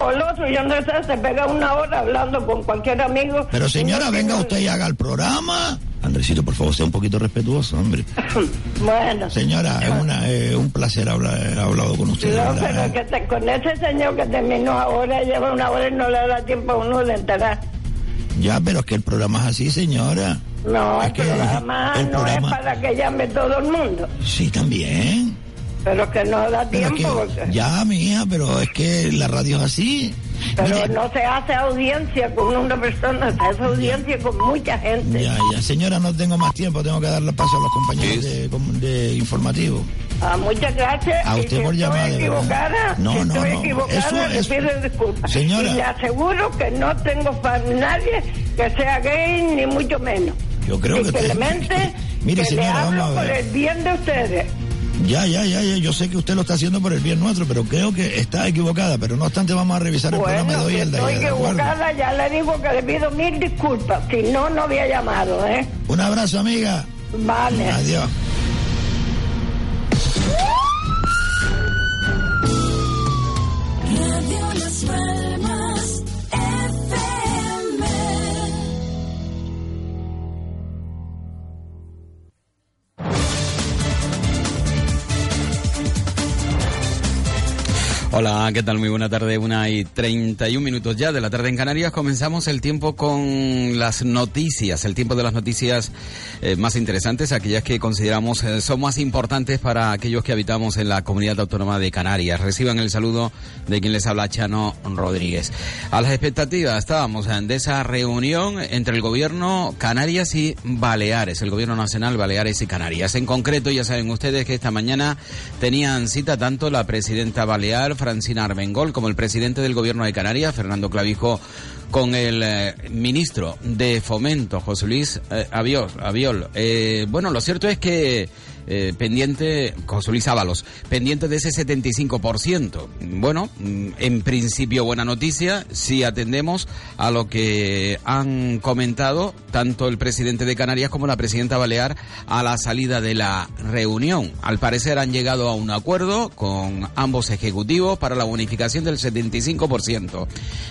O el otro, yo no sé, se pega una hora hablando con cualquier amigo. Pero señora, Y venga usted y haga el programa. Andresito, por favor, sea un poquito respetuoso, hombre. Bueno. Señora, es una, eh, un placer hablar, haber hablado con usted. No, pero que te- con ese señor que terminó ahora, lleva una hora y no le da tiempo a uno de enterar. Ya, pero es que el programa es así, señora. No, Es el que programa el no programa- es para que llame todo el mundo, Sí, también. Pero que no da tiempo. que, porque- ya, mi hija, pero es que la radio es así. Pero Mire, no se hace audiencia con una persona, se hace audiencia con mucha gente. Ya, ya, señora, no tengo más tiempo, tengo que darle paso a los compañeros de, de informativo. Ah, muchas gracias. A y usted si por llamar, equivocada. No, si no, estoy no. equivocada, Eso le es- pido disculpas. Señora. Y le aseguro que no tengo para nadie que sea gay, ni mucho menos. Yo creo y que te- Clemente, Mire, que señora, le vamos hablo por el bien de ustedes. Ya, ya, ya, ya, yo sé que usted lo está haciendo por el bien nuestro, pero creo que está equivocada, pero no obstante vamos a revisar el programa de hoy el de estoy equivocada, ya le digo que le pido mil disculpas. Si no, no había llamado, ¿eh? Un abrazo, amiga. Vale. Adiós. Hola, ¿qué tal? Muy buena tarde, una y 31 minutos ya de la tarde en Canarias. Comenzamos el tiempo con las noticias, el tiempo de las noticias eh, más interesantes, aquellas que consideramos eh, son más importantes para aquellos que habitamos en la comunidad autónoma de Canarias. Reciban el saludo de quien les habla, Chano Rodríguez. A las expectativas estábamos de esa reunión entre el gobierno Canarias y Baleares, el gobierno nacional Baleares y Canarias. En concreto, ya saben ustedes que esta mañana tenían cita tanto la presidenta Balear, Francina Armengol, como el presidente del gobierno de Canarias, Fernando Clavijo, con el eh, ministro de Fomento, José Luis eh, Aviol. Eh, bueno, lo cierto es que eh, pendiente, José Luis pendiente de ese 75%. Bueno, mm, en principio buena noticia si atendemos a lo que han comentado tanto el presidente de Canarias como la presidenta Balear a la salida de la reunión. Al parecer han llegado a un acuerdo con ambos ejecutivos para la bonificación del 75%.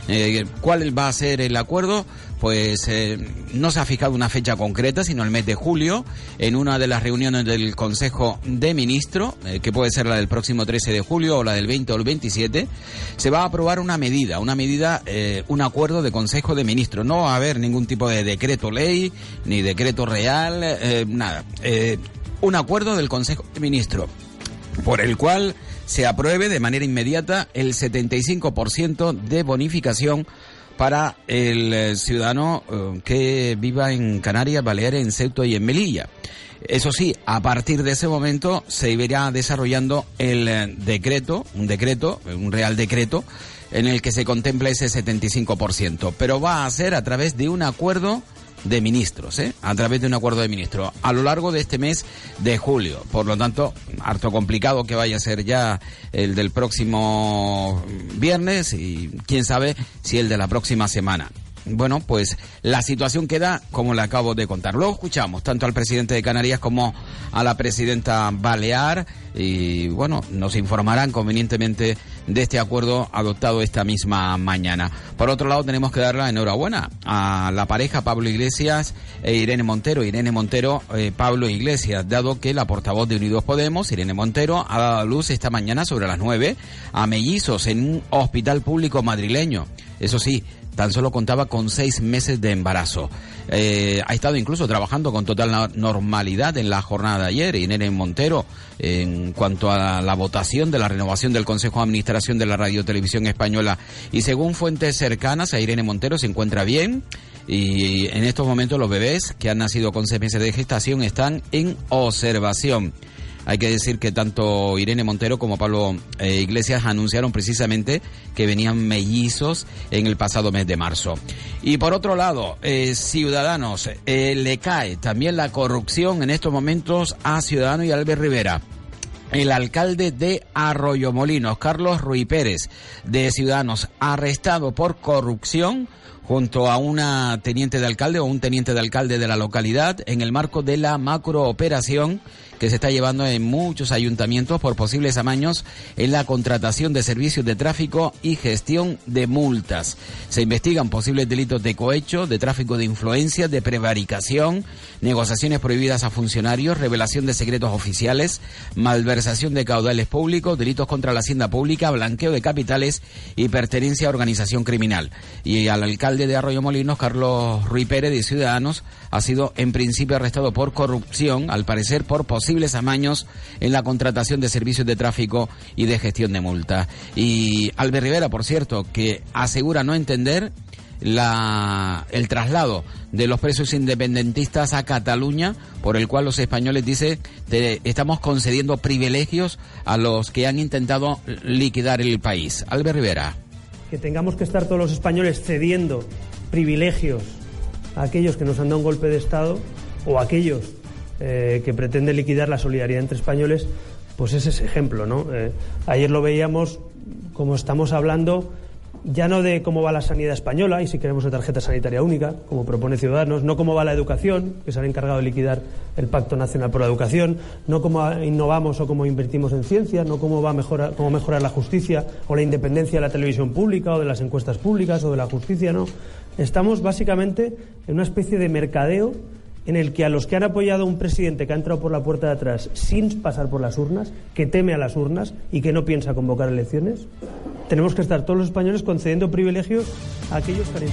Eh, ¿Cuál va a ser el acuerdo? Pues eh, no se ha fijado una fecha concreta, sino el mes de julio, en una de las reuniones del Consejo de Ministros, eh, que puede ser la del próximo 13 de julio o la del 20 o el 27, se va a aprobar una medida, una medida, eh, un acuerdo de Consejo de Ministros. No va a haber ningún tipo de decreto ley, ni decreto real, nada. Un acuerdo del Consejo de Ministros por el cual se apruebe de manera inmediata el 75% de bonificación para el eh, ciudadano eh, que viva en Canarias, Baleares, en Ceuta y en Melilla. Eso sí, a partir de ese momento se irá desarrollando el eh, decreto, un decreto, un real decreto, en el que se contempla ese 75%, pero va a ser a través de un acuerdo de ministros, ¿eh? a través de un acuerdo de ministros, a lo largo de este mes de julio. Por lo tanto, harto complicado que vaya a ser ya el del próximo viernes y quién sabe si el de la próxima semana. Bueno, pues la situación queda como le acabo de contar. Luego escuchamos tanto al presidente de Canarias como a la presidenta Balear y bueno, nos informarán convenientemente de este acuerdo adoptado esta misma mañana. Por otro lado, tenemos que dar la enhorabuena a la pareja Pablo Iglesias e Irene Montero. Irene Montero, eh, Pablo Iglesias, dado que la portavoz de Unidos Podemos, Irene Montero, ha dado a luz esta mañana sobre las nueve a mellizos en un hospital público madrileño. Eso sí, tan solo contaba con seis meses de embarazo. Eh, ha estado incluso trabajando con total no- normalidad en la jornada de ayer, Irene Montero, en cuanto a la votación de la renovación del Consejo de Administración de la Radio Televisión Española. Y según fuentes cercanas a Irene Montero, se encuentra bien. Y en estos momentos los bebés que han nacido con seis meses de gestación están en observación. Hay que decir que tanto Irene Montero como Pablo eh, Iglesias anunciaron precisamente que venían mellizos en el pasado mes de marzo. Y por otro lado, eh, Ciudadanos, eh, le cae también la corrupción en estos momentos a Ciudadanos y Albert Rivera. el alcalde de Arroyomolinos, Carlos Ruy Pérez, de Ciudadanos, arrestado por corrupción junto a una teniente de alcalde o un teniente de alcalde de la localidad en el marco de la macrooperación que se está llevando en muchos ayuntamientos por posibles amaños en la contratación de servicios de tráfico y gestión de multas. Se investigan posibles delitos de cohecho, de tráfico de influencia, de prevaricación, negociaciones prohibidas a funcionarios, revelación de secretos oficiales, malversación de caudales públicos, delitos contra la hacienda pública, blanqueo de capitales y pertenencia a organización criminal. Y al alcalde de Arroyo Molinos, Carlos Ruy Pérez, de Ciudadanos, ha sido en principio arrestado por corrupción, al parecer por posibles amaños en la contratación de servicios de tráfico y de gestión de multa. Y Albert Rivera, por cierto, que asegura no entender la, el traslado de los presos independentistas a Cataluña, por el cual los españoles dicen estamos concediendo privilegios a los que han intentado liquidar el país. Albert Rivera. Que tengamos que estar todos los españoles cediendo privilegios a aquellos que nos han dado un golpe de Estado o a aquellos eh, que pretende liquidar la solidaridad entre españoles, pues es ese ejemplo, ¿no? Eh, ayer lo veíamos, como estamos hablando, ya no de cómo va la sanidad española y si queremos una tarjeta sanitaria única, como propone Ciudadanos, no cómo va la educación, que se han encargado de liquidar el Pacto Nacional por la Educación, no cómo innovamos o cómo invertimos en ciencia, no cómo va a mejorar, cómo mejorar la justicia o la independencia de la televisión pública o de las encuestas públicas o de la justicia, no. Estamos básicamente en una especie de mercadeo en el que a los que han apoyado a un presidente que ha entrado por la puerta de atrás sin pasar por las urnas, que teme a las urnas y que no piensa convocar elecciones, tenemos que estar todos los españoles concediendo privilegios a aquellos que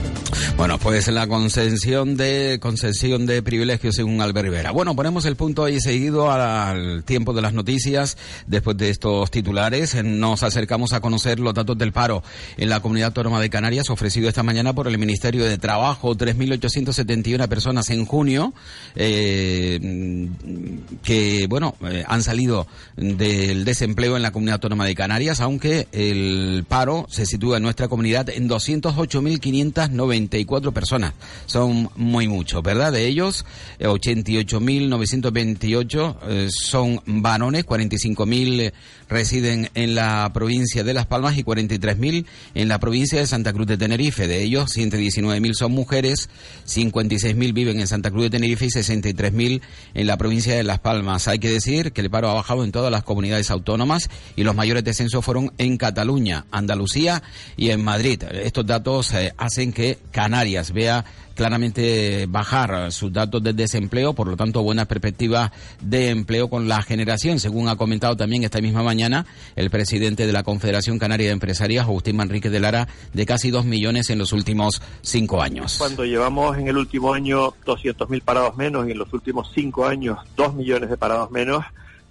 Bueno, pues la concesión de concesión de privilegios según Albert Rivera. Bueno, ponemos el punto ahí seguido al tiempo de las noticias. Después de estos titulares, nos acercamos a conocer los datos del paro en la Comunidad Autónoma de Canarias ofrecido esta mañana por el Ministerio de Trabajo. 3.871 personas en junio eh, que, bueno, eh, han salido del desempleo en la Comunidad Autónoma de Canarias, aunque el paro se sitúa en nuestra comunidad en 208.594 personas. Son muy muchos, ¿verdad? De ellos, 88.928 eh, son varones, 45.000 residen en la provincia de Las Palmas y 43.000 en la provincia de Santa Cruz de Tenerife. De ellos, 119.000 son mujeres, 56.000 viven en Santa Cruz de Tenerife y 63.000 en la provincia de Las Palmas. Hay que decir que el paro ha bajado en todas las comunidades autónomas y los mayores descensos fueron en Cataluña, Andalucía y en Madrid. Estos datos eh, hacen que Canarias vea claramente bajar sus datos de desempleo, por lo tanto buenas perspectivas de empleo con la generación, según ha comentado también esta misma mañana el presidente de la Confederación Canaria de Empresarias, Agustín Manrique de Lara, de casi dos millones en los últimos cinco años. Cuando llevamos en el último año 200.000 parados menos y en los últimos cinco años dos millones de parados menos,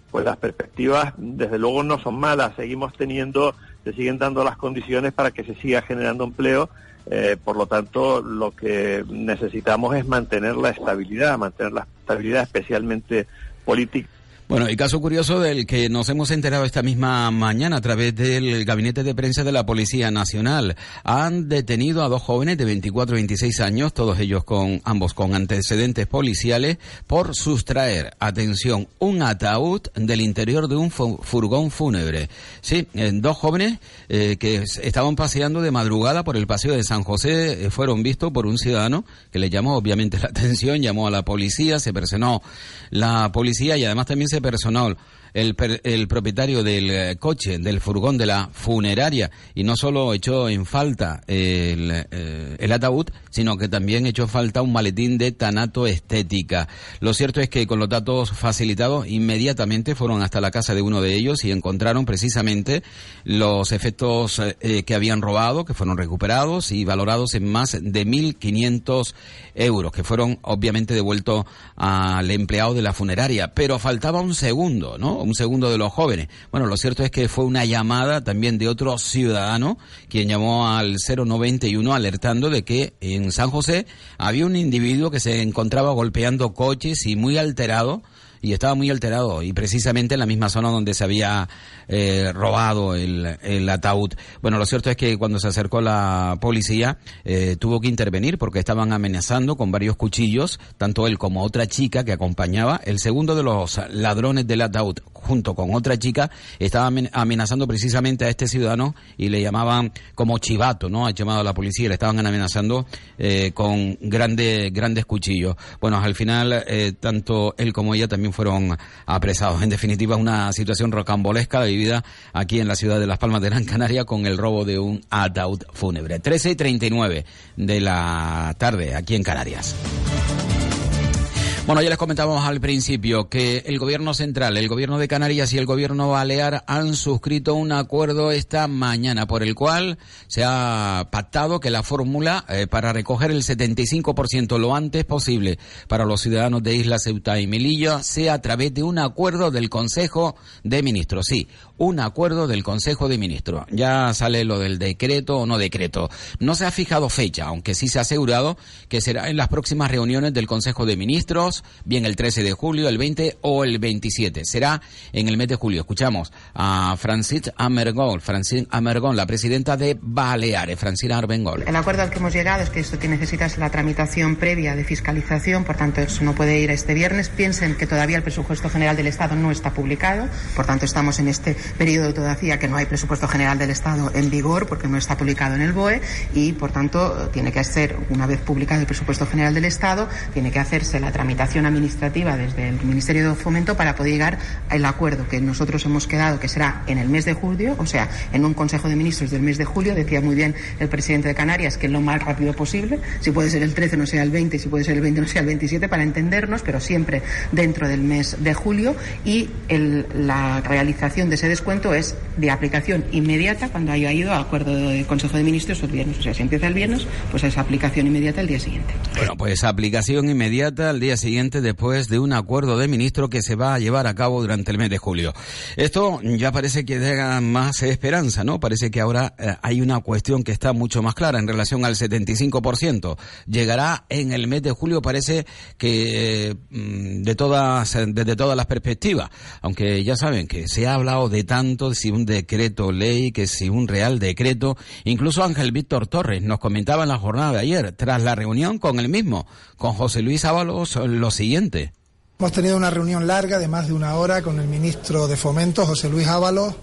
pues las perspectivas desde luego no son malas. Seguimos teniendo, se siguen dando las condiciones para que se siga generando empleo eh, por lo tanto, lo que necesitamos es mantener la estabilidad, mantener la estabilidad especialmente política bueno, y caso curioso del que nos hemos enterado esta misma mañana a través del gabinete de prensa de la Policía Nacional. Han detenido a dos jóvenes de 24 y 26 años, todos ellos con ambos con antecedentes policiales, por sustraer, atención, un ataúd del interior de un furgón fúnebre. Sí, eh, dos jóvenes eh, que estaban paseando de madrugada por el paseo de San José eh, fueron vistos por un ciudadano que le llamó obviamente la atención, llamó a la policía, se personó la policía y además también se personal el, el propietario del eh, coche, del furgón de la funeraria, y no solo echó en falta el, eh, el ataúd, sino que también echó falta un maletín de tanato estética. Lo cierto es que con los datos facilitados, inmediatamente fueron hasta la casa de uno de ellos y encontraron precisamente los efectos eh, que habían robado, que fueron recuperados y valorados en más de 1.500 euros, que fueron obviamente devueltos al empleado de la funeraria. Pero faltaba un segundo, ¿no? Un segundo de los jóvenes. Bueno, lo cierto es que fue una llamada también de otro ciudadano, quien llamó al 091 alertando de que en San José había un individuo que se encontraba golpeando coches y muy alterado y estaba muy alterado y precisamente en la misma zona donde se había eh, robado el, ataúd. Bueno, lo cierto es que cuando se acercó la policía eh, tuvo que intervenir porque estaban amenazando con varios cuchillos, tanto él como otra chica que acompañaba. El segundo de los ladrones del ataúd, junto con otra chica, estaba amenazando precisamente a este ciudadano y le llamaban como chivato, ¿no? Ha llamado a la policía y le estaban amenazando eh, con grandes grandes cuchillos. Bueno, al final eh, tanto él como ella también fueron apresados. En definitiva, una situación rocambolesca vivida aquí en la ciudad de Las Palmas de Gran Canaria con el robo de un ataúd fúnebre. 13 y 39 de la tarde aquí en Canarias. Bueno, ya les comentábamos al principio que el gobierno central, el gobierno de Canarias y el gobierno balear han suscrito un acuerdo esta mañana por el cual se ha pactado que la fórmula eh, para recoger el 75% lo antes posible para los ciudadanos de Isla Ceuta y Melilla sea a través de un acuerdo del Consejo de Ministros. Sí, un acuerdo del Consejo de Ministros. Ya sale lo del decreto o no decreto. No se ha fijado fecha, aunque sí se ha asegurado que será en las próximas reuniones del Consejo de Ministros bien el 13 de julio, el 20 o el 27. Será en el mes de julio. Escuchamos a Francis Amergol, Francis Amergol, la presidenta de Baleares, Francina Arbengol. El acuerdo al que hemos llegado es que esto que necesitas la tramitación previa de fiscalización, por tanto eso no puede ir este viernes. Piensen que todavía el presupuesto general del Estado no está publicado, por tanto estamos en este periodo todavía que no hay presupuesto general del Estado en vigor porque no está publicado en el BOE y por tanto tiene que ser, una vez publicado el presupuesto general del Estado, tiene que hacerse la tramitación administrativa desde el Ministerio de Fomento para poder llegar al acuerdo que nosotros hemos quedado, que será en el mes de julio, o sea, en un Consejo de Ministros del mes de julio. Decía muy bien el presidente de Canarias que lo más rápido posible, si puede ser el 13 no sea el 20, si puede ser el 20 no sea el 27, para entendernos, pero siempre dentro del mes de julio. Y el, la realización de ese descuento es de aplicación inmediata cuando haya ido a acuerdo de Consejo de Ministros el viernes. O sea, si empieza el viernes, pues es aplicación inmediata el día siguiente. Bueno, pues aplicación inmediata al día siguiente después de un acuerdo de ministro que se va a llevar a cabo durante el mes de julio. Esto ya parece que da más esperanza, ¿no? Parece que ahora eh, hay una cuestión que está mucho más clara en relación al 75%. Llegará en el mes de julio, parece que mm, de todas, desde todas las perspectivas. Aunque ya saben que se ha hablado de tanto, si un decreto ley, que si un real decreto. Incluso Ángel Víctor Torres nos comentaba en la jornada de ayer, tras la reunión con el mismo, con José Luis Ábalos, lo siguiente. Hemos tenido una reunión larga de más de una hora con el ministro de Fomento, José Luis Ábalos,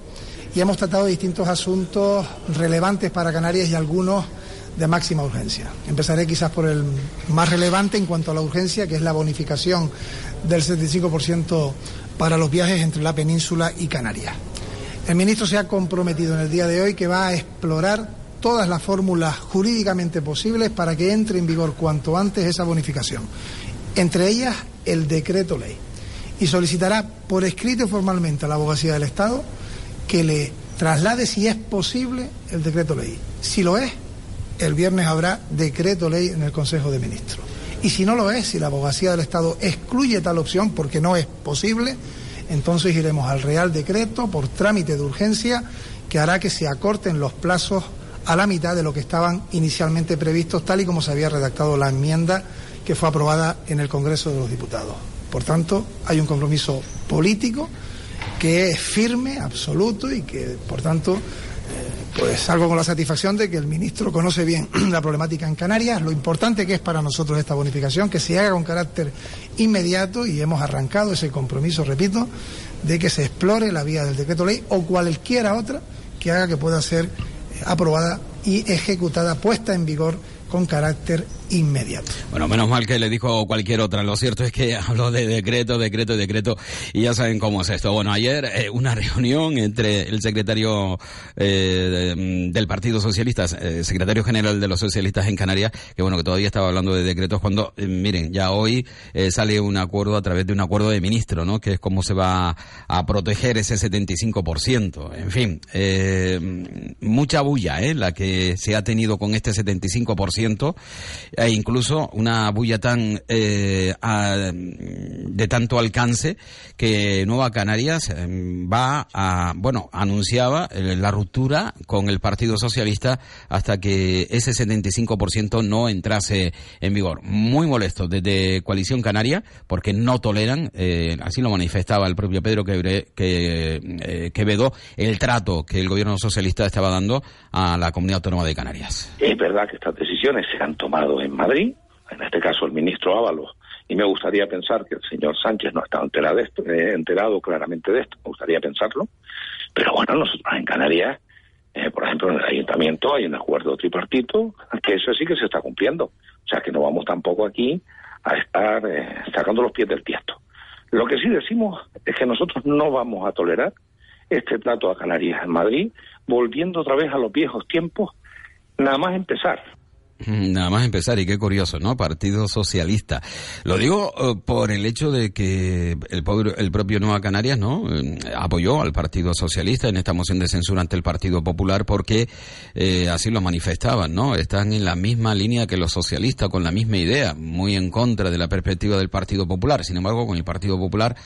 y hemos tratado distintos asuntos relevantes para Canarias y algunos de máxima urgencia. Empezaré quizás por el más relevante en cuanto a la urgencia, que es la bonificación del 75% para los viajes entre la península y Canarias. El ministro se ha comprometido en el día de hoy que va a explorar todas las fórmulas jurídicamente posibles para que entre en vigor cuanto antes esa bonificación entre ellas el decreto ley, y solicitará por escrito formalmente a la abogacía del Estado que le traslade si es posible el decreto ley. Si lo es, el viernes habrá decreto ley en el Consejo de Ministros. Y si no lo es, si la abogacía del Estado excluye tal opción porque no es posible, entonces iremos al Real Decreto por trámite de urgencia que hará que se acorten los plazos a la mitad de lo que estaban inicialmente previstos, tal y como se había redactado la enmienda que fue aprobada en el Congreso de los Diputados. Por tanto, hay un compromiso político que es firme, absoluto y que, por tanto, eh, pues salgo con la satisfacción de que el ministro conoce bien la problemática en Canarias, lo importante que es para nosotros esta bonificación, que se haga con carácter inmediato y hemos arrancado ese compromiso, repito, de que se explore la vía del decreto ley o cualquiera otra que haga que pueda ser eh, aprobada y ejecutada, puesta en vigor con carácter inmediato. Bueno, menos mal que le dijo cualquier otra. Lo cierto es que habló de decreto, decreto, decreto, y ya saben cómo es esto. Bueno, ayer eh, una reunión entre el secretario eh, del Partido Socialista, eh, secretario general de los socialistas en Canarias, que bueno, que todavía estaba hablando de decretos, cuando, miren, ya hoy sale un acuerdo a través de un acuerdo de ministro, ¿no? Que es cómo se va a proteger ese 75%. En fin, mucha bulla, ¿eh? La que se ha tenido con este 75%. E incluso una bulla tan eh, de tanto alcance que Nueva Canarias eh, va a, bueno, anunciaba eh, la ruptura con el Partido Socialista hasta que ese 75% no entrase en vigor. Muy molesto desde Coalición Canaria porque no toleran, eh, así lo manifestaba el propio Pedro que, eh, Quevedo, el trato que el gobierno socialista estaba dando a la comunidad autónoma de Canarias. Es verdad que estas decisiones se han tomado en Madrid, en este caso el ministro Ábalos, y me gustaría pensar que el señor Sánchez no estado enterado, de esto, eh, enterado claramente de esto, me gustaría pensarlo, pero bueno, nosotros en Canarias, eh, por ejemplo, en el ayuntamiento hay un acuerdo tripartito, que eso sí que se está cumpliendo, o sea que no vamos tampoco aquí a estar eh, sacando los pies del tiesto. Lo que sí decimos es que nosotros no vamos a tolerar este trato a Canarias en Madrid, volviendo otra vez a los viejos tiempos, nada más empezar. Nada más empezar, y qué curioso, ¿no? Partido Socialista. Lo digo eh, por el hecho de que el, el propio Nueva Canarias, ¿no? Eh, apoyó al Partido Socialista en esta moción de censura ante el Partido Popular porque eh, así lo manifestaban, ¿no? Están en la misma línea que los socialistas, con la misma idea, muy en contra de la perspectiva del Partido Popular. Sin embargo, con el Partido Popular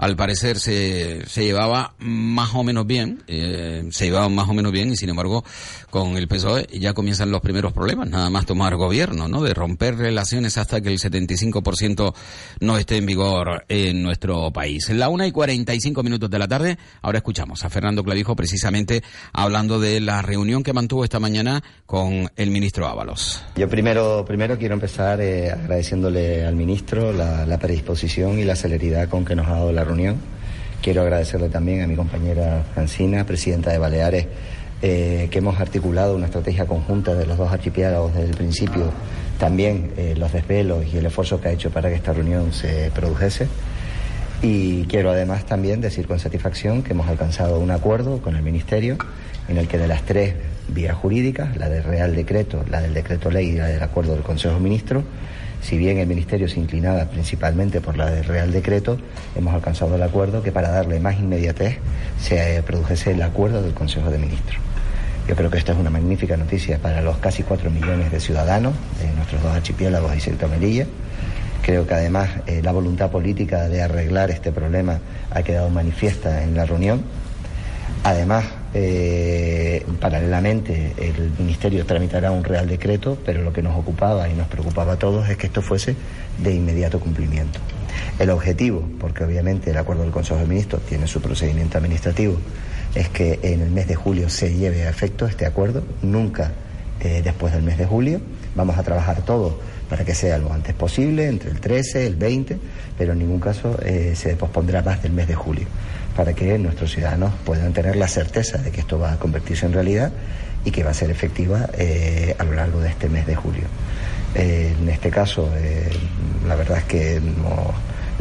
al parecer se, se llevaba más o menos bien, eh, se llevaban más o menos bien y sin embargo con el PSOE ya comienzan los primeros problemas, nada más tomar gobierno, ¿no? De romper relaciones hasta que el 75% no esté en vigor en nuestro país. La una y 45 minutos de la tarde, ahora escuchamos a Fernando Clavijo precisamente hablando de la reunión que mantuvo esta mañana con el ministro Ábalos. Yo primero, primero quiero empezar eh, agradeciéndole al ministro la, la predisposición y la celeridad con que nos ha dado la reunión. Quiero agradecerle también a mi compañera Francina, presidenta de Baleares, eh, que hemos articulado una estrategia conjunta de los dos archipiélagos desde el principio, también eh, los desvelos y el esfuerzo que ha hecho para que esta reunión se produjese. Y quiero además también decir con satisfacción que hemos alcanzado un acuerdo con el Ministerio en el que de las tres vías jurídicas, la del Real Decreto, la del Decreto Ley y la del Acuerdo del Consejo de Ministros, si bien el Ministerio se inclinaba principalmente por la del Real Decreto, hemos alcanzado el acuerdo que para darle más inmediatez se eh, produjese el acuerdo del Consejo de Ministros. Yo creo que esta es una magnífica noticia para los casi cuatro millones de ciudadanos de nuestros dos archipiélagos y Ceuta Melilla. Creo que además eh, la voluntad política de arreglar este problema ha quedado manifiesta en la reunión. Además, eh, paralelamente, el Ministerio tramitará un Real Decreto, pero lo que nos ocupaba y nos preocupaba a todos es que esto fuese de inmediato cumplimiento. El objetivo, porque obviamente el acuerdo del Consejo de Ministros tiene su procedimiento administrativo, es que en el mes de julio se lleve a efecto este acuerdo, nunca eh, después del mes de julio. Vamos a trabajar todo para que sea lo antes posible, entre el 13, el 20, pero en ningún caso eh, se pospondrá más del mes de julio, para que nuestros ciudadanos puedan tener la certeza de que esto va a convertirse en realidad y que va a ser efectiva eh, a lo largo de este mes de julio. En este caso, la verdad es que no-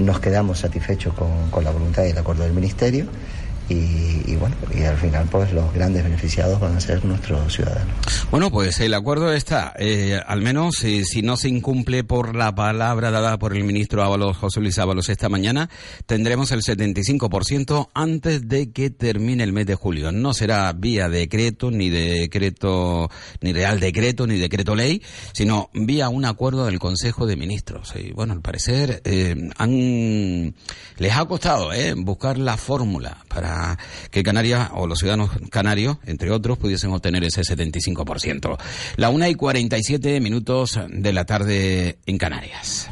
nos quedamos satisfechos con, con la voluntad y el acuerdo del Ministerio y, y bueno, y al final pues los grandes beneficiados van a ser nuestros ciudadanos. Bueno, pues el acuerdo está, eh, al menos eh, si no se incumple por la palabra dada por el ministro Ábalos, José Luis Ábalos, esta mañana, tendremos el 75% antes de que termine el mes de julio. No será vía decreto, ni decreto, ni real decreto, ni decreto ley, sino vía un acuerdo del Consejo de Ministros. Y bueno, al parecer eh, han, les ha costado eh, buscar la fórmula para que Canarias o los ciudadanos canarios, entre otros, pudiesen obtener ese 75%. La una y 47 minutos de la tarde en Canarias.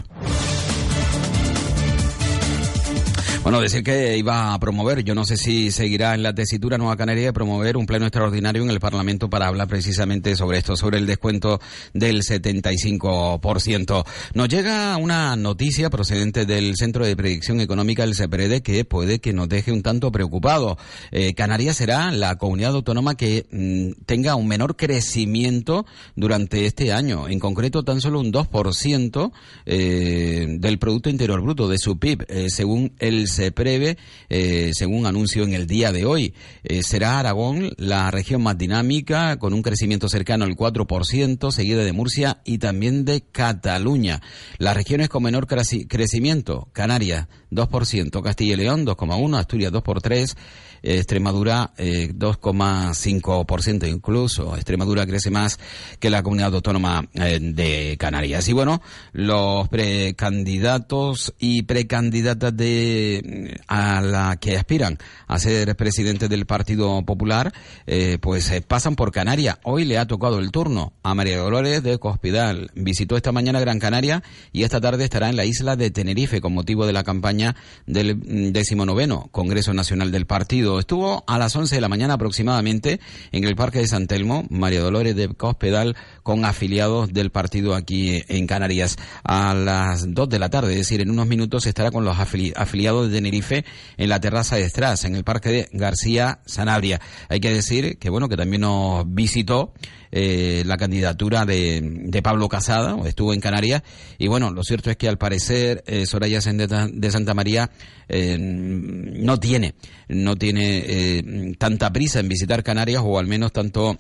Bueno, decir que iba a promover, yo no sé si seguirá en la tesitura Nueva Canaria, promover un pleno extraordinario en el Parlamento para hablar precisamente sobre esto, sobre el descuento del 75%. Nos llega una noticia procedente del Centro de Predicción Económica, el CEPREDE, que puede que nos deje un tanto preocupado. Eh, Canarias será la comunidad autónoma que mm, tenga un menor crecimiento durante este año, en concreto tan solo un 2% eh, del Producto Interior Bruto, de su PIB, eh, según el se prevé, eh, según anuncio en el día de hoy. Eh, será Aragón la región más dinámica, con un crecimiento cercano al 4%, seguida de Murcia y también de Cataluña. Las regiones con menor creci- crecimiento, Canarias 2%, Castilla y León 2,1%, Asturias 2 por 3%, eh, Extremadura eh, 2,5% incluso. Extremadura crece más que la comunidad autónoma eh, de Canarias. Y bueno, los precandidatos y precandidatas de a la que aspiran a ser presidente del Partido Popular, eh, pues eh, pasan por Canarias. Hoy le ha tocado el turno a María Dolores de Cospidal. Visitó esta mañana Gran Canaria y esta tarde estará en la isla de Tenerife con motivo de la campaña del mm, decimonoveno Congreso Nacional del Partido. Estuvo a las 11 de la mañana aproximadamente en el Parque de San Telmo, María Dolores de Cospedal, con afiliados del partido aquí en Canarias. A las 2 de la tarde, es decir, en unos minutos estará con los afili- afiliados de Tenerife en la terraza de Estras, en el Parque de García Sanabria. Hay que decir que, bueno, que también nos visitó eh, la candidatura de, de Pablo Casada, estuvo en Canarias, y bueno, lo cierto es que al parecer eh, Soraya Sendeta de Santa María eh, no tiene, no tiene eh, tanta prisa en visitar Canarias, o al menos tanto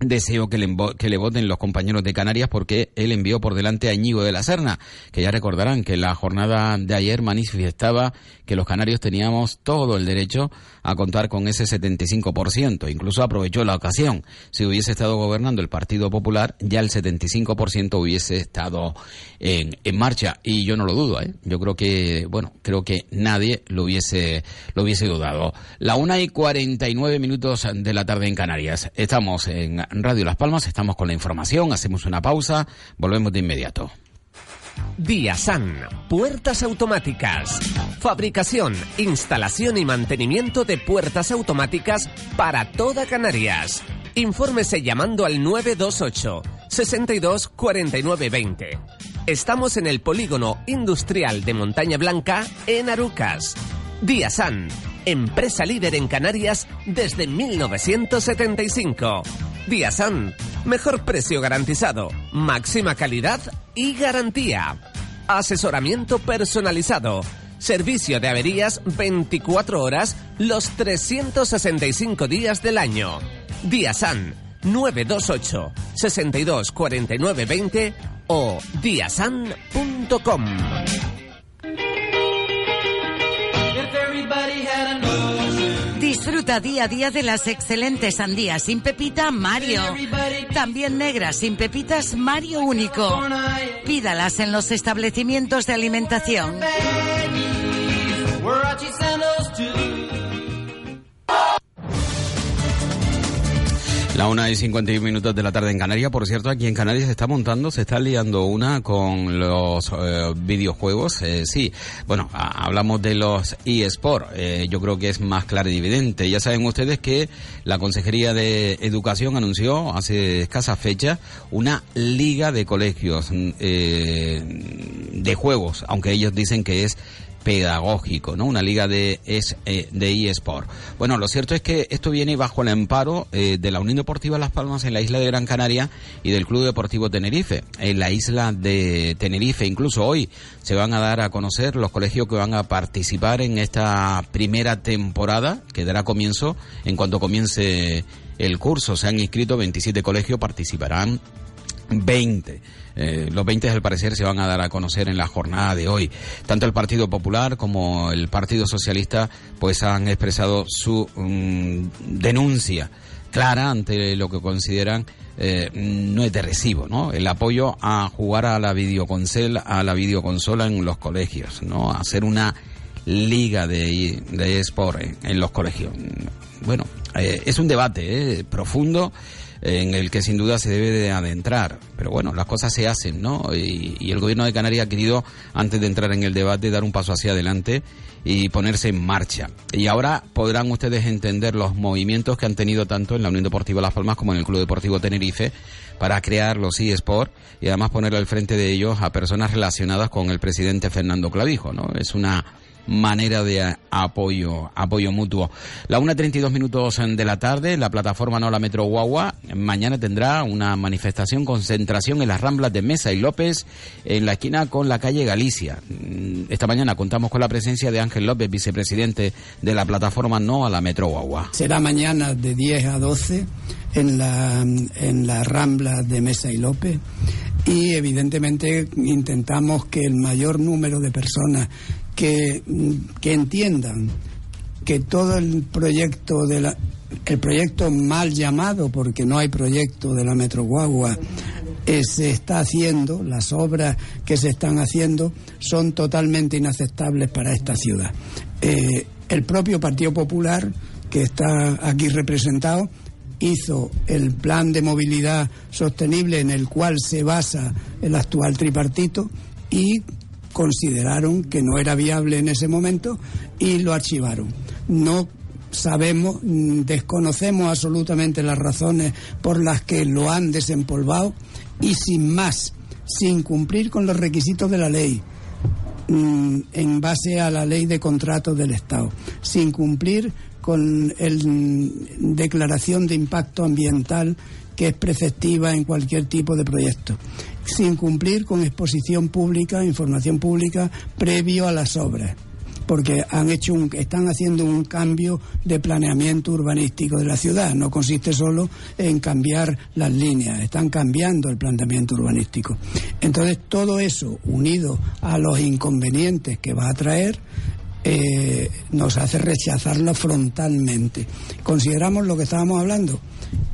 deseo que le, que le voten los compañeros de Canarias porque él envió por delante a Íñigo de la Serna, que ya recordarán que la jornada de ayer manifestaba que los canarios teníamos todo el derecho a contar con ese 75%. Incluso aprovechó la ocasión. Si hubiese estado gobernando el Partido Popular, ya el 75% hubiese estado en, en marcha. Y yo no lo dudo, ¿eh? Yo creo que, bueno, creo que nadie lo hubiese, lo hubiese dudado. La una y 49 minutos de la tarde en Canarias. Estamos en Radio Las Palmas, estamos con la información, hacemos una pausa, volvemos de inmediato. Diasan, puertas automáticas. Fabricación, instalación y mantenimiento de puertas automáticas para toda Canarias. Infórmese llamando al 928 62 49 20. Estamos en el polígono industrial de Montaña Blanca en Arucas. Diasan, empresa líder en Canarias desde 1975. Diasan, mejor precio garantizado, máxima calidad y garantía. Asesoramiento personalizado. Servicio de averías 24 horas los 365 días del año. Diasan 928 62 49 20 o diasan.com. Disfruta día a día de las excelentes sandías sin pepita Mario. También negras sin pepitas Mario único. Pídalas en los establecimientos de alimentación. La una y 51 minutos de la tarde en Canarias. Por cierto, aquí en Canarias se está montando, se está liando una con los eh, videojuegos. Eh, sí, bueno, hablamos de los eSport. Eh, yo creo que es más claro y evidente. Ya saben ustedes que la Consejería de Educación anunció hace escasa fecha una liga de colegios mm, eh, de juegos, aunque ellos dicen que es pedagógico, ¿no? Una liga de es eh, de eSport. Bueno, lo cierto es que esto viene bajo el amparo eh, de la Unión Deportiva Las Palmas en la isla de Gran Canaria y del Club Deportivo Tenerife. En la isla de Tenerife, incluso hoy, se van a dar a conocer los colegios que van a participar en esta primera temporada, que dará comienzo en cuanto comience el curso. Se han inscrito 27 colegios, participarán 20. Eh, los 20 al parecer se van a dar a conocer en la jornada de hoy. Tanto el Partido Popular como el Partido Socialista pues han expresado su mm, denuncia clara ante lo que consideran eh, no es de recibo, ¿no? El apoyo a jugar a la videoconsola, a la videoconsola en los colegios, ¿no? Hacer una liga de, de esport en, los colegios. Bueno, eh, es un debate profundo en el que sin duda se debe de adentrar. Pero bueno, las cosas se hacen, ¿no? Y, el gobierno de Canarias ha querido, antes de entrar en el debate, dar un paso hacia adelante y ponerse en marcha. Y ahora podrán ustedes entender los movimientos que han tenido tanto en la Unión Deportiva Las Palmas como en el Club Deportivo Tenerife para crear los eSport y además poner al frente de ellos a personas relacionadas con el presidente Fernando Clavijo, ¿no? Es una manera de apoyo, apoyo mutuo. La 1.32 minutos de la tarde, la plataforma No la Metro Guagua mañana tendrá una manifestación, concentración en las Ramblas de Mesa y López en la esquina con la calle Galicia. Mm, Esta mañana contamos con la presencia de Ángel López, vicepresidente de la plataforma No a la Metro Guagua. Será mañana de 10 a 12 en la, en la Rambla de Mesa y López y evidentemente intentamos que el mayor número de personas que, que entiendan que todo el proyecto de la el proyecto mal llamado porque no hay proyecto de la Metro Guagua eh, se está haciendo, las obras que se están haciendo son totalmente inaceptables para esta ciudad. Eh, el propio Partido Popular, que está aquí representado, hizo el plan de movilidad sostenible en el cual se basa el actual tripartito y consideraron que no era viable en ese momento y lo archivaron. No sabemos, mm, desconocemos absolutamente las razones por las que lo han desempolvado y sin más, sin cumplir con los requisitos de la ley, mm, en base a la ley de contratos del Estado, sin cumplir con el mm, declaración de impacto ambiental que es preceptiva en cualquier tipo de proyecto, sin cumplir con exposición pública, información pública previo a las obras porque han hecho un, están haciendo un cambio de planeamiento urbanístico de la ciudad. No consiste solo en cambiar las líneas, están cambiando el planteamiento urbanístico. Entonces, todo eso, unido a los inconvenientes que va a traer, eh, nos hace rechazarlo frontalmente. Consideramos lo que estábamos hablando,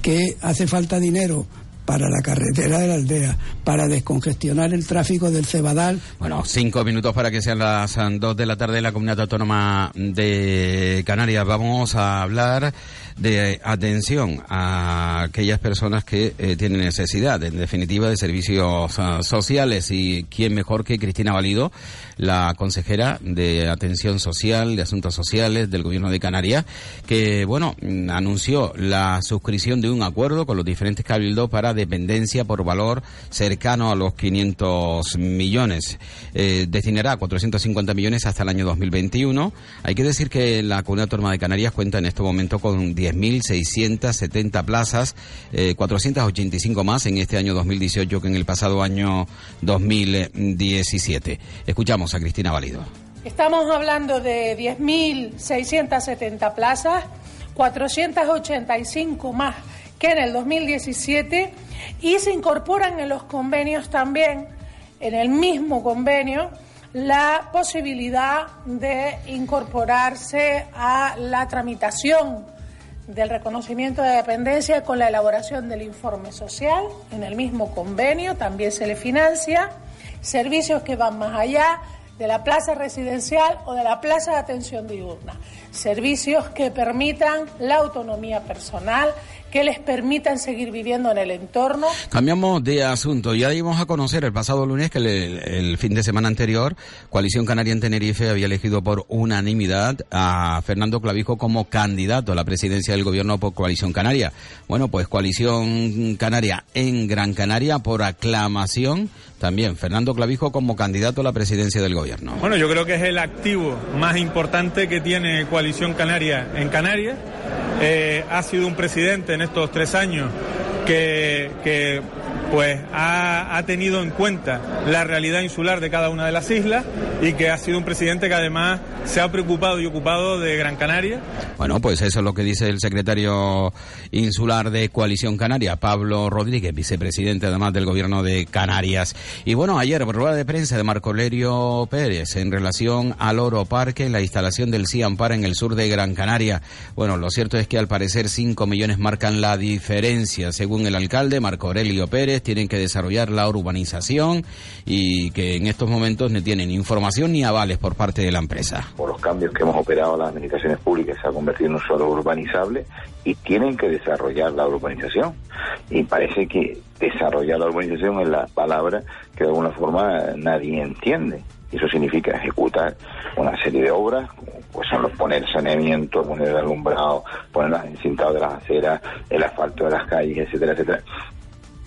que hace falta dinero para la carretera de la aldea, para descongestionar el tráfico del Cebadal. Bueno, cinco minutos para que sean las ah, dos de la tarde en la Comunidad Autónoma de Canarias. Vamos a hablar de atención a aquellas personas que eh, tienen necesidad, en definitiva, de servicios ah, sociales. Y quién mejor que Cristina Valido, la consejera de Atención Social, de Asuntos Sociales del Gobierno de Canarias, que, bueno, mm, anunció la suscripción de un acuerdo con los diferentes cabildos para dependencia por valor cercano a los 500 millones. Eh, destinará 450 millones hasta el año 2021. Hay que decir que la Comunidad Autónoma de Canarias cuenta en este momento con 10.670 plazas, eh, 485 más en este año 2018 que en el pasado año 2017. Escuchamos a Cristina Valido. Estamos hablando de 10.670 plazas, 485 más que en el 2017 y se incorporan en los convenios también, en el mismo convenio, la posibilidad de incorporarse a la tramitación del reconocimiento de dependencia con la elaboración del informe social. En el mismo convenio también se le financia servicios que van más allá de la plaza residencial o de la plaza de atención diurna. Servicios que permitan la autonomía personal, que les permitan seguir viviendo en el entorno. Cambiamos de asunto. Ya dimos a conocer el pasado lunes que el, el fin de semana anterior, Coalición Canaria en Tenerife había elegido por unanimidad a Fernando Clavijo como candidato a la presidencia del gobierno por Coalición Canaria. Bueno, pues Coalición Canaria en Gran Canaria por aclamación. También Fernando Clavijo como candidato a la presidencia del gobierno. Bueno, yo creo que es el activo más importante que tiene Coalición Canaria en Canarias. Eh, ha sido un presidente en estos tres años que, que pues ha, ha, tenido en cuenta la realidad insular de cada una de las islas y que ha sido un presidente que además se ha preocupado y ocupado de Gran Canaria. Bueno, pues eso es lo que dice el secretario insular de Coalición Canaria, Pablo Rodríguez, vicepresidente además del gobierno de Canarias. Y bueno, ayer rueda de prensa de Marco Lerio Pérez en relación al Oro Parque, la instalación del CIAMPAR en el sur de Gran Canaria. Bueno, lo cierto es que al parecer 5 millones marcan la diferencia. Según el alcalde Marco Aurelio Pérez, tienen que desarrollar la urbanización y que en estos momentos no tienen información ni avales por parte de la empresa. Por los cambios que hemos operado las administraciones públicas se ha convertido en un suelo urbanizable y tienen que desarrollar la urbanización. Y parece que desarrollar la urbanización es la palabra que de alguna forma nadie entiende. Eso significa ejecutar una serie de obras, pues son los poner saneamiento, poner el alumbrado, poner los encintados de las aceras, el asfalto de las calles, etcétera, etcétera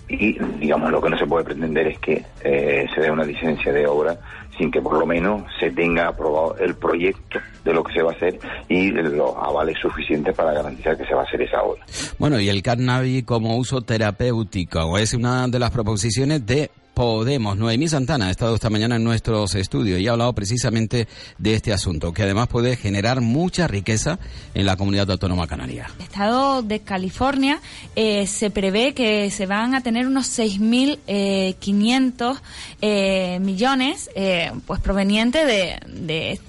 y digamos lo que no se puede pretender es que eh, se dé una licencia de obra sin que por lo menos se tenga aprobado el proyecto de lo que se va a hacer y los avales suficientes para garantizar que se va a hacer esa obra. Bueno, y el cannabis como uso terapéutico es una de las proposiciones de Podemos. Noemí Santana ha estado esta mañana en nuestros estudios y ha hablado precisamente de este asunto, que además puede generar mucha riqueza en la comunidad autónoma canaria. El estado de California eh, se prevé que se van a tener unos 6.500 eh, millones eh, pues provenientes de,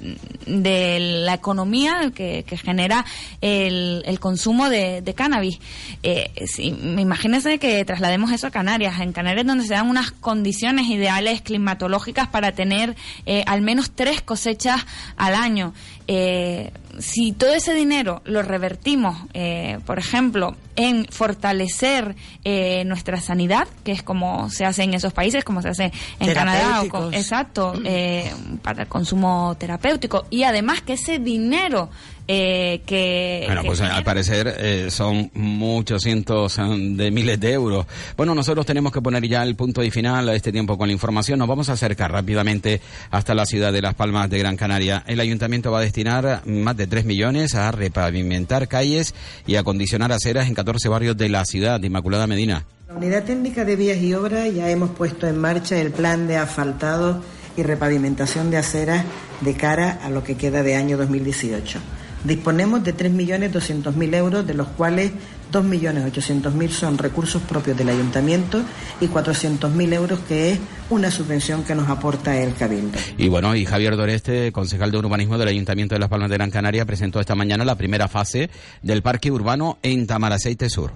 de, la economía que, que genera el, el, consumo de, de cannabis. Eh, si, imagínense que traslademos eso a Canarias. En Canarias donde se dan unas condiciones ideales climatológicas para tener eh, al menos tres cosechas al año. Eh, si todo ese dinero lo revertimos, eh, por ejemplo, en fortalecer eh, nuestra sanidad, que es como se hace en esos países, como se hace en Canadá, o con, exacto, eh, para el consumo terapéutico, y además que ese dinero eh, que... Bueno, que pues al parecer eh, son muchos cientos de miles de euros. Bueno, nosotros tenemos que poner ya el punto y final a este tiempo con la información. Nos vamos a acercar rápidamente hasta la ciudad de Las Palmas de Gran Canaria. El ayuntamiento va a destinar más de 3 millones a repavimentar calles y acondicionar aceras en 14 barrios de la ciudad de Inmaculada Medina. La Unidad Técnica de Vías y Obras ya hemos puesto en marcha el plan de asfaltado y repavimentación de aceras de cara a lo que queda de año 2018. Disponemos de 3.200.000 euros, de los cuales 2.800.000 son recursos propios del ayuntamiento y 400.000 euros que es una subvención que nos aporta el Cabildo. Y bueno, y Javier Doreste, concejal de urbanismo del Ayuntamiento de Las Palmas de Gran Canaria, presentó esta mañana la primera fase del parque urbano en Tamaraceite Sur.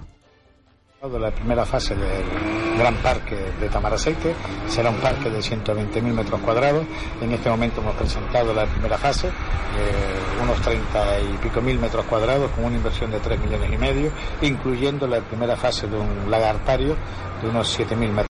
La primera fase del gran parque de Tamaraceite será un parque de 120.000 metros cuadrados. En este momento hemos presentado la primera fase, eh, unos 30 y pico mil metros cuadrados con una inversión de 3 millones y medio, incluyendo la primera fase de un lagartario de unos 7.000 metros.